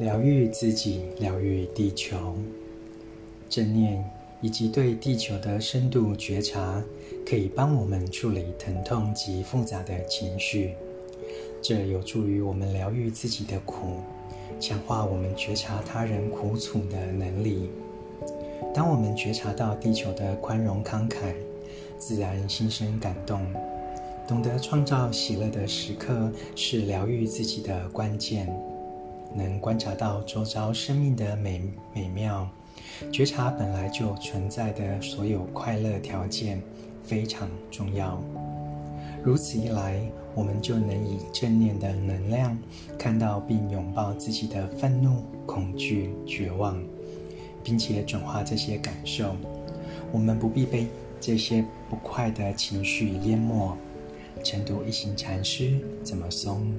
疗愈自己，疗愈地球。正念以及对地球的深度觉察，可以帮我们处理疼痛及复杂的情绪。这有助于我们疗愈自己的苦，强化我们觉察他人苦楚的能力。当我们觉察到地球的宽容慷慨，自然心生感动。懂得创造喜乐的时刻，是疗愈自己的关键。观察到周遭生命的美美妙，觉察本来就存在的所有快乐条件，非常重要。如此一来，我们就能以正念的能量，看到并拥抱自己的愤怒、恐惧、绝望，并且转化这些感受。我们不必被这些不快的情绪淹没。晨读一行禅师怎么松？